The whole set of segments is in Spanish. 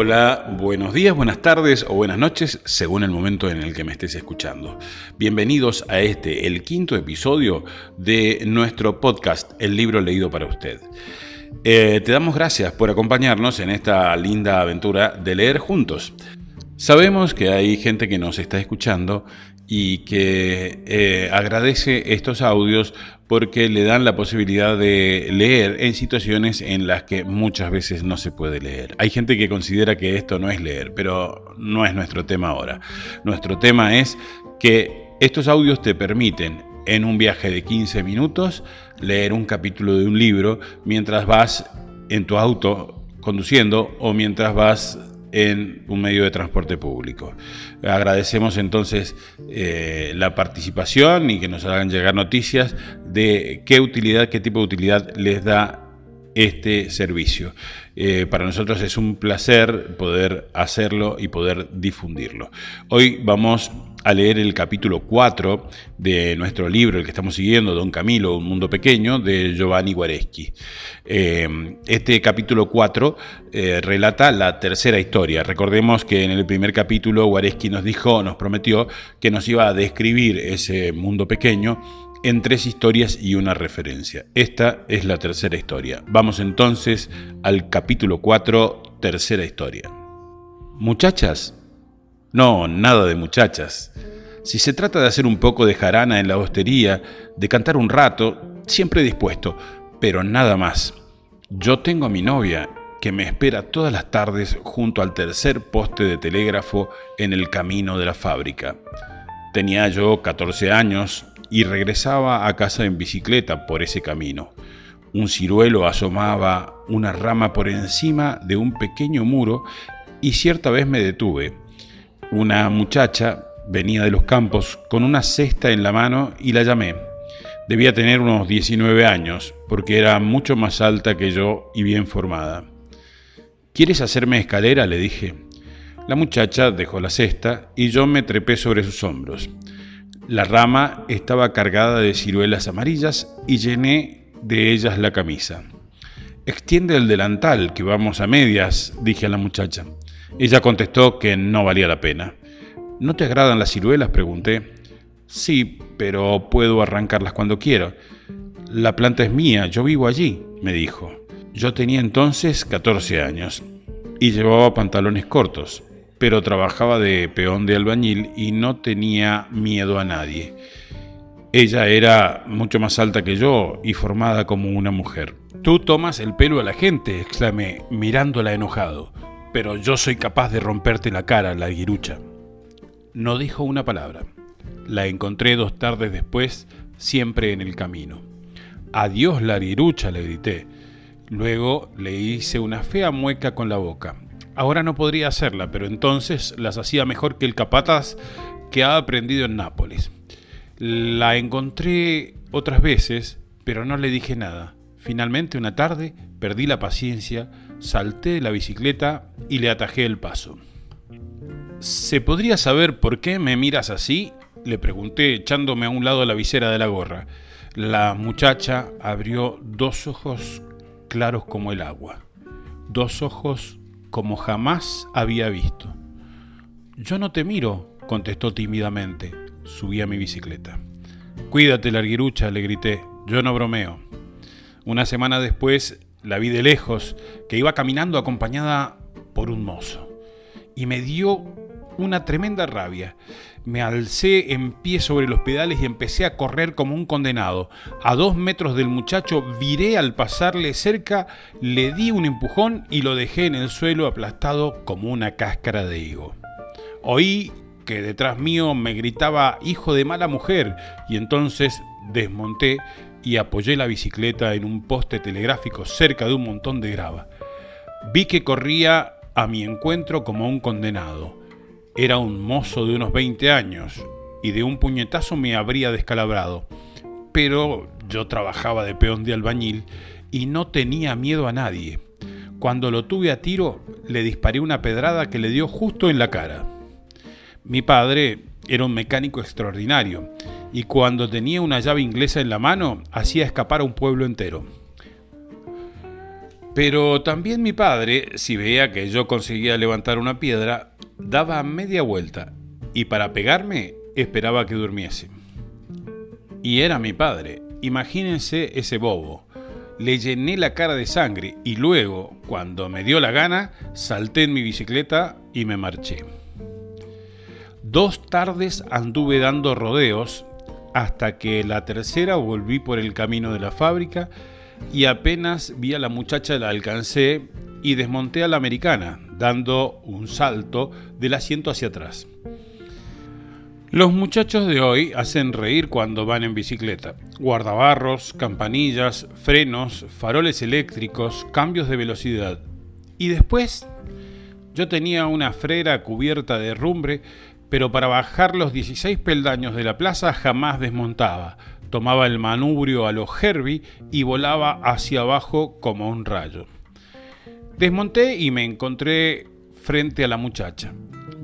Hola, buenos días, buenas tardes o buenas noches, según el momento en el que me estés escuchando. Bienvenidos a este, el quinto episodio de nuestro podcast, El libro leído para usted. Eh, te damos gracias por acompañarnos en esta linda aventura de leer juntos. Sabemos que hay gente que nos está escuchando y que eh, agradece estos audios porque le dan la posibilidad de leer en situaciones en las que muchas veces no se puede leer. Hay gente que considera que esto no es leer, pero no es nuestro tema ahora. Nuestro tema es que estos audios te permiten en un viaje de 15 minutos leer un capítulo de un libro mientras vas en tu auto conduciendo o mientras vas en un medio de transporte público. Agradecemos entonces eh, la participación y que nos hagan llegar noticias de qué utilidad, qué tipo de utilidad les da este servicio. Eh, para nosotros es un placer poder hacerlo y poder difundirlo. Hoy vamos a leer el capítulo 4 de nuestro libro, el que estamos siguiendo, Don Camilo, Un Mundo Pequeño, de Giovanni Guareschi. Eh, este capítulo 4 eh, relata la tercera historia. Recordemos que en el primer capítulo Guareschi nos dijo, nos prometió que nos iba a describir ese mundo pequeño en tres historias y una referencia. Esta es la tercera historia. Vamos entonces al capítulo 4, tercera historia. Muchachas, no, nada de muchachas. Si se trata de hacer un poco de jarana en la hostería, de cantar un rato, siempre dispuesto, pero nada más. Yo tengo a mi novia, que me espera todas las tardes junto al tercer poste de telégrafo en el camino de la fábrica. Tenía yo 14 años y regresaba a casa en bicicleta por ese camino. Un ciruelo asomaba una rama por encima de un pequeño muro y cierta vez me detuve una muchacha venía de los campos con una cesta en la mano y la llamé. Debía tener unos 19 años, porque era mucho más alta que yo y bien formada. ¿Quieres hacerme escalera? le dije. La muchacha dejó la cesta y yo me trepé sobre sus hombros. La rama estaba cargada de ciruelas amarillas y llené de ellas la camisa. Extiende el delantal, que vamos a medias, dije a la muchacha. Ella contestó que no valía la pena. ¿No te agradan las ciruelas? pregunté. Sí, pero puedo arrancarlas cuando quiero. La planta es mía, yo vivo allí, me dijo. Yo tenía entonces 14 años y llevaba pantalones cortos, pero trabajaba de peón de albañil y no tenía miedo a nadie. Ella era mucho más alta que yo y formada como una mujer. Tú tomas el pelo a la gente, exclamé, mirándola enojado pero yo soy capaz de romperte la cara, la guirucha. No dijo una palabra. La encontré dos tardes después, siempre en el camino. Adiós, la guirucha, le grité. Luego le hice una fea mueca con la boca. Ahora no podría hacerla, pero entonces las hacía mejor que el capataz que ha aprendido en Nápoles. La encontré otras veces, pero no le dije nada. Finalmente, una tarde, perdí la paciencia, salté de la bicicleta y le atajé el paso. ¿Se podría saber por qué me miras así? Le pregunté echándome a un lado la visera de la gorra. La muchacha abrió dos ojos claros como el agua, dos ojos como jamás había visto. Yo no te miro, contestó tímidamente. Subí a mi bicicleta. Cuídate, larguirucha, le grité. Yo no bromeo. Una semana después la vi de lejos, que iba caminando acompañada por un mozo. Y me dio una tremenda rabia. Me alcé en pie sobre los pedales y empecé a correr como un condenado. A dos metros del muchacho viré al pasarle cerca, le di un empujón y lo dejé en el suelo aplastado como una cáscara de higo. Oí que detrás mío me gritaba hijo de mala mujer y entonces desmonté y apoyé la bicicleta en un poste telegráfico cerca de un montón de grava. Vi que corría a mi encuentro como un condenado. Era un mozo de unos 20 años y de un puñetazo me habría descalabrado. Pero yo trabajaba de peón de albañil y no tenía miedo a nadie. Cuando lo tuve a tiro, le disparé una pedrada que le dio justo en la cara. Mi padre era un mecánico extraordinario y cuando tenía una llave inglesa en la mano hacía escapar a un pueblo entero. Pero también mi padre, si veía que yo conseguía levantar una piedra, daba media vuelta y para pegarme esperaba que durmiese. Y era mi padre, imagínense ese bobo. Le llené la cara de sangre y luego, cuando me dio la gana, salté en mi bicicleta y me marché. Dos tardes anduve dando rodeos hasta que la tercera volví por el camino de la fábrica y apenas vi a la muchacha la alcancé y desmonté a la americana, dando un salto del asiento hacia atrás. Los muchachos de hoy hacen reír cuando van en bicicleta. Guardabarros, campanillas, frenos, faroles eléctricos, cambios de velocidad. Y después, yo tenía una frera cubierta de rumbre, pero para bajar los 16 peldaños de la plaza jamás desmontaba. Tomaba el manubrio a los Herbie y volaba hacia abajo como un rayo. Desmonté y me encontré frente a la muchacha.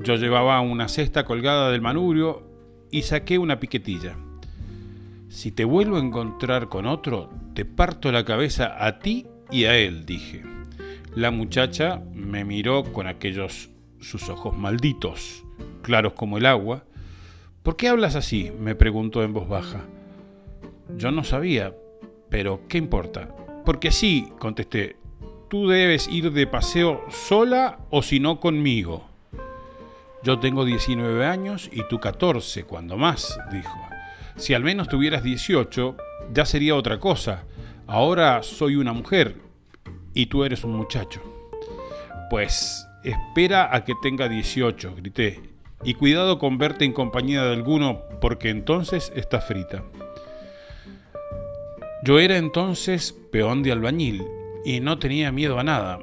Yo llevaba una cesta colgada del manubrio y saqué una piquetilla. Si te vuelvo a encontrar con otro, te parto la cabeza a ti y a él, dije. La muchacha me miró con aquellos sus ojos malditos, claros como el agua. ¿Por qué hablas así? me preguntó en voz baja. Yo no sabía, pero ¿qué importa? Porque sí, contesté, tú debes ir de paseo sola o si no conmigo. Yo tengo 19 años y tú 14, cuando más, dijo. Si al menos tuvieras 18, ya sería otra cosa. Ahora soy una mujer y tú eres un muchacho. Pues espera a que tenga 18, grité. Y cuidado con verte en compañía de alguno, porque entonces está frita. Yo era entonces peón de albañil y no tenía miedo a nada.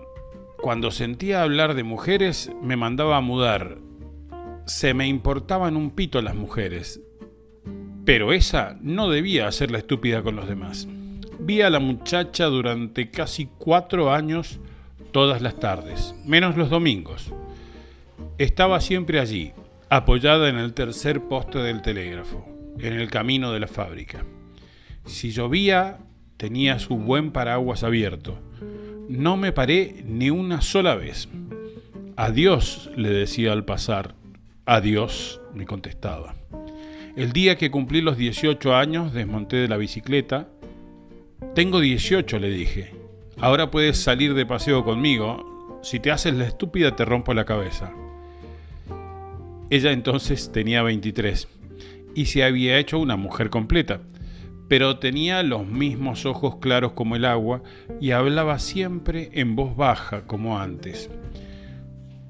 Cuando sentía hablar de mujeres, me mandaba a mudar se me importaban un pito las mujeres, pero esa no debía hacerla estúpida con los demás. Vi a la muchacha durante casi cuatro años todas las tardes, menos los domingos. Estaba siempre allí, apoyada en el tercer poste del telégrafo, en el camino de la fábrica. Si llovía, tenía su buen paraguas abierto. No me paré ni una sola vez. Adiós, le decía al pasar, Adiós, me contestaba. El día que cumplí los 18 años, desmonté de la bicicleta. Tengo 18, le dije. Ahora puedes salir de paseo conmigo. Si te haces la estúpida, te rompo la cabeza. Ella entonces tenía 23 y se había hecho una mujer completa, pero tenía los mismos ojos claros como el agua y hablaba siempre en voz baja como antes.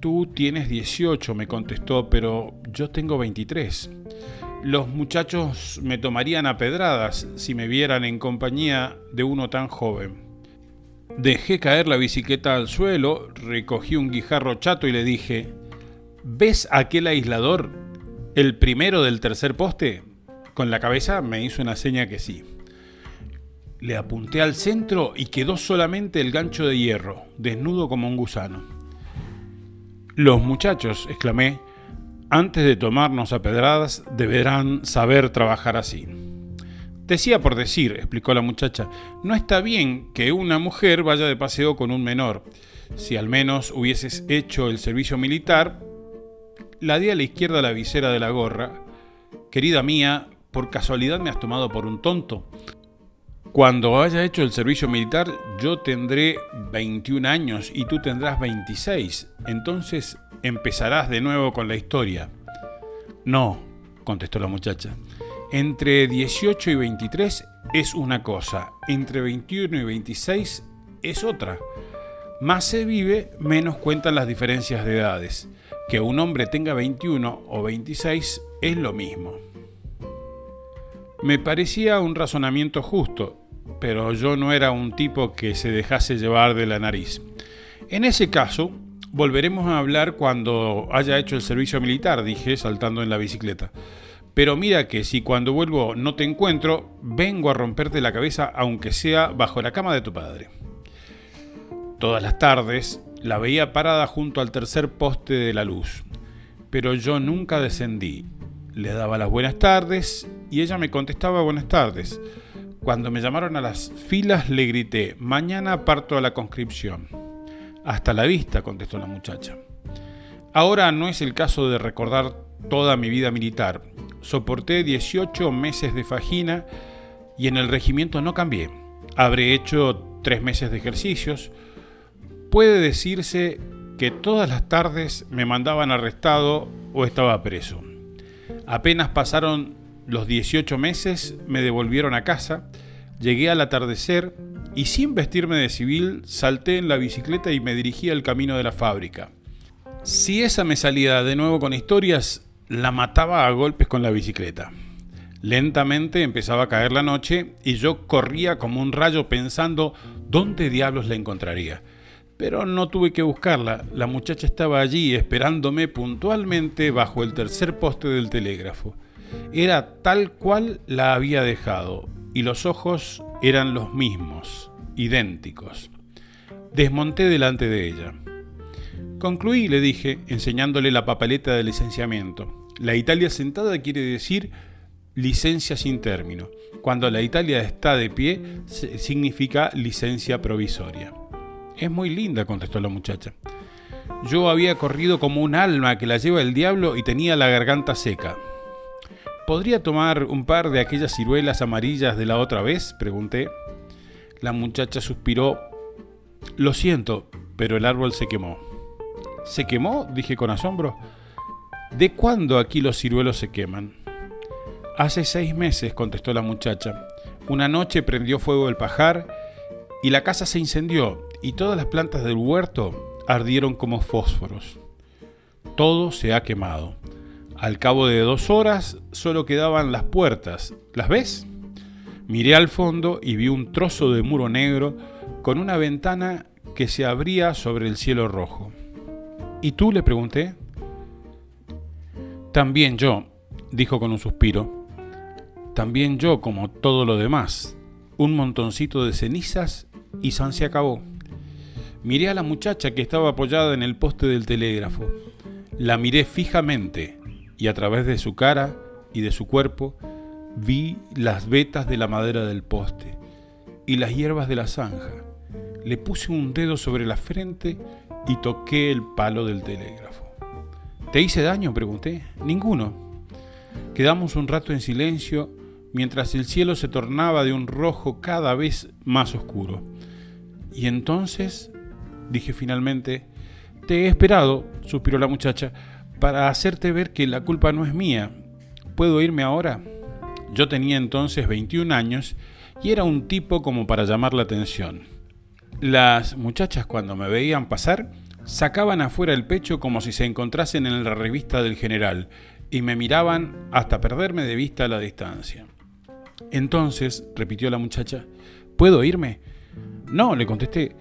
Tú tienes 18, me contestó, pero yo tengo 23. Los muchachos me tomarían a pedradas si me vieran en compañía de uno tan joven. Dejé caer la bicicleta al suelo, recogí un guijarro chato y le dije, ¿ves aquel aislador? ¿El primero del tercer poste? Con la cabeza me hizo una seña que sí. Le apunté al centro y quedó solamente el gancho de hierro, desnudo como un gusano. Los muchachos, exclamé, antes de tomarnos a pedradas, deberán saber trabajar así. Decía por decir, explicó la muchacha, no está bien que una mujer vaya de paseo con un menor. Si al menos hubieses hecho el servicio militar, la di a la izquierda la visera de la gorra. Querida mía, por casualidad me has tomado por un tonto. Cuando haya hecho el servicio militar, yo tendré 21 años y tú tendrás 26. Entonces empezarás de nuevo con la historia. No, contestó la muchacha. Entre 18 y 23 es una cosa, entre 21 y 26 es otra. Más se vive, menos cuentan las diferencias de edades. Que un hombre tenga 21 o 26 es lo mismo. Me parecía un razonamiento justo, pero yo no era un tipo que se dejase llevar de la nariz. En ese caso, volveremos a hablar cuando haya hecho el servicio militar, dije, saltando en la bicicleta. Pero mira que si cuando vuelvo no te encuentro, vengo a romperte la cabeza aunque sea bajo la cama de tu padre. Todas las tardes la veía parada junto al tercer poste de la luz, pero yo nunca descendí. Le daba las buenas tardes y ella me contestaba buenas tardes Cuando me llamaron a las filas le grité, mañana parto a la conscripción. Hasta la vista, contestó la muchacha. Ahora no es el caso de recordar toda mi vida militar. Soporté 18 meses de fajina y en el regimiento no cambié. Habré hecho tres meses de ejercicios. Puede decirse que todas las tardes me mandaban arrestado o estaba preso. Apenas pasaron los 18 meses, me devolvieron a casa, llegué al atardecer y sin vestirme de civil salté en la bicicleta y me dirigí al camino de la fábrica. Si esa me salía de nuevo con historias, la mataba a golpes con la bicicleta. Lentamente empezaba a caer la noche y yo corría como un rayo pensando dónde diablos la encontraría. Pero no tuve que buscarla, la muchacha estaba allí esperándome puntualmente bajo el tercer poste del telégrafo. Era tal cual la había dejado, y los ojos eran los mismos, idénticos. Desmonté delante de ella. Concluí, le dije, enseñándole la papeleta de licenciamiento. La Italia sentada quiere decir licencia sin término. Cuando la Italia está de pie, significa licencia provisoria. Es muy linda, contestó la muchacha. Yo había corrido como un alma que la lleva el diablo y tenía la garganta seca. ¿Podría tomar un par de aquellas ciruelas amarillas de la otra vez? pregunté. La muchacha suspiró. Lo siento, pero el árbol se quemó. ¿Se quemó? dije con asombro. ¿De cuándo aquí los ciruelos se queman? Hace seis meses, contestó la muchacha. Una noche prendió fuego el pajar y la casa se incendió y todas las plantas del huerto ardieron como fósforos. Todo se ha quemado. Al cabo de dos horas solo quedaban las puertas. ¿Las ves? Miré al fondo y vi un trozo de muro negro con una ventana que se abría sobre el cielo rojo. ¿Y tú? le pregunté. También yo, dijo con un suspiro. También yo, como todo lo demás. Un montoncito de cenizas y San se acabó. Miré a la muchacha que estaba apoyada en el poste del telégrafo. La miré fijamente y a través de su cara y de su cuerpo vi las vetas de la madera del poste y las hierbas de la zanja. Le puse un dedo sobre la frente y toqué el palo del telégrafo. ¿Te hice daño? pregunté. Ninguno. Quedamos un rato en silencio mientras el cielo se tornaba de un rojo cada vez más oscuro. Y entonces, dije finalmente, te he esperado, suspiró la muchacha, para hacerte ver que la culpa no es mía. ¿Puedo irme ahora? Yo tenía entonces 21 años y era un tipo como para llamar la atención. Las muchachas cuando me veían pasar sacaban afuera el pecho como si se encontrasen en la revista del general y me miraban hasta perderme de vista a la distancia. Entonces, repitió la muchacha, ¿puedo irme? No, le contesté,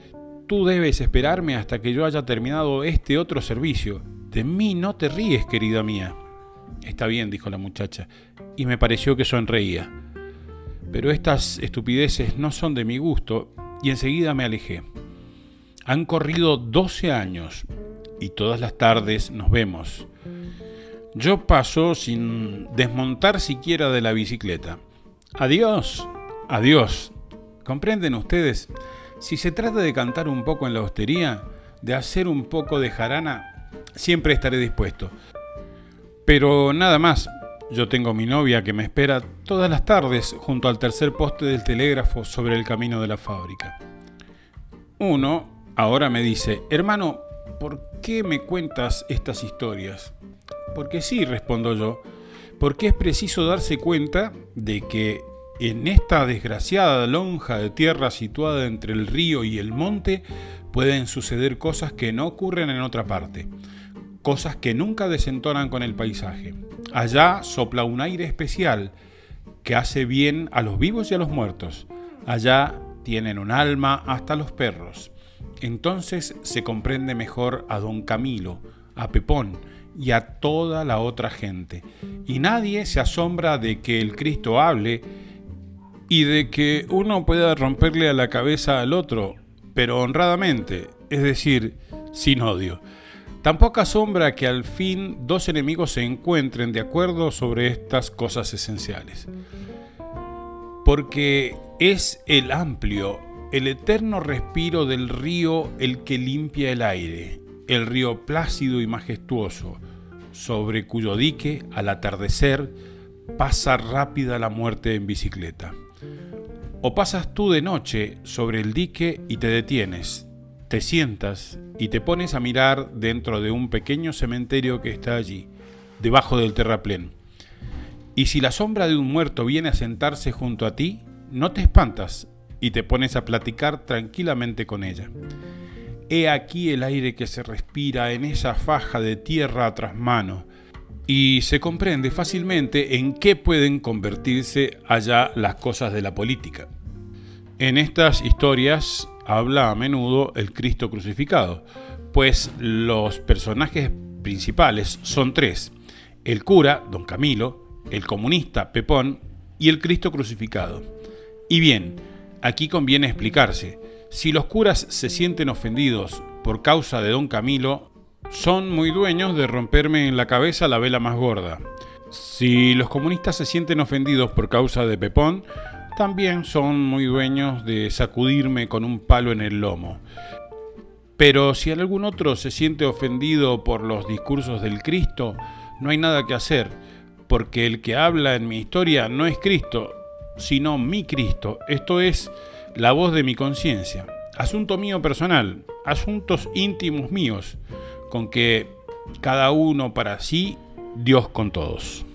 tú debes esperarme hasta que yo haya terminado este otro servicio. De mí no te ríes, querida mía. Está bien, dijo la muchacha, y me pareció que sonreía. Pero estas estupideces no son de mi gusto y enseguida me alejé. Han corrido 12 años y todas las tardes nos vemos. Yo paso sin desmontar siquiera de la bicicleta. Adiós, adiós. ¿Comprenden ustedes? Si se trata de cantar un poco en la hostería, de hacer un poco de jarana, siempre estaré dispuesto. Pero nada más, yo tengo mi novia que me espera todas las tardes junto al tercer poste del telégrafo sobre el camino de la fábrica. Uno ahora me dice, hermano, ¿por qué me cuentas estas historias? Porque sí, respondo yo, porque es preciso darse cuenta de que en esta desgraciada lonja de tierra situada entre el río y el monte pueden suceder cosas que no ocurren en otra parte, cosas que nunca desentonan con el paisaje. Allá sopla un aire especial que hace bien a los vivos y a los muertos. Allá tienen un alma hasta los perros. Entonces se comprende mejor a don Camilo, a Pepón y a toda la otra gente. Y nadie se asombra de que el Cristo hable y de que uno pueda romperle a la cabeza al otro, pero honradamente, es decir, sin odio. Tampoco asombra que al fin dos enemigos se encuentren de acuerdo sobre estas cosas esenciales. porque es el amplio, el eterno respiro del río el que limpia el aire, el río plácido y majestuoso, sobre cuyo dique al atardecer pasa rápida la muerte en bicicleta. O pasas tú de noche sobre el dique y te detienes, te sientas y te pones a mirar dentro de un pequeño cementerio que está allí, debajo del terraplén. Y si la sombra de un muerto viene a sentarse junto a ti, no te espantas y te pones a platicar tranquilamente con ella. He aquí el aire que se respira en esa faja de tierra tras mano, y se comprende fácilmente en qué pueden convertirse allá las cosas de la política. En estas historias habla a menudo el Cristo crucificado, pues los personajes principales son tres, el cura, don Camilo, el comunista, Pepón, y el Cristo crucificado. Y bien, aquí conviene explicarse, si los curas se sienten ofendidos por causa de don Camilo, son muy dueños de romperme en la cabeza la vela más gorda. Si los comunistas se sienten ofendidos por causa de Pepón, también son muy dueños de sacudirme con un palo en el lomo. Pero si algún otro se siente ofendido por los discursos del Cristo, no hay nada que hacer, porque el que habla en mi historia no es Cristo, sino mi Cristo, esto es la voz de mi conciencia. Asunto mío personal, asuntos íntimos míos, con que cada uno para sí, Dios con todos.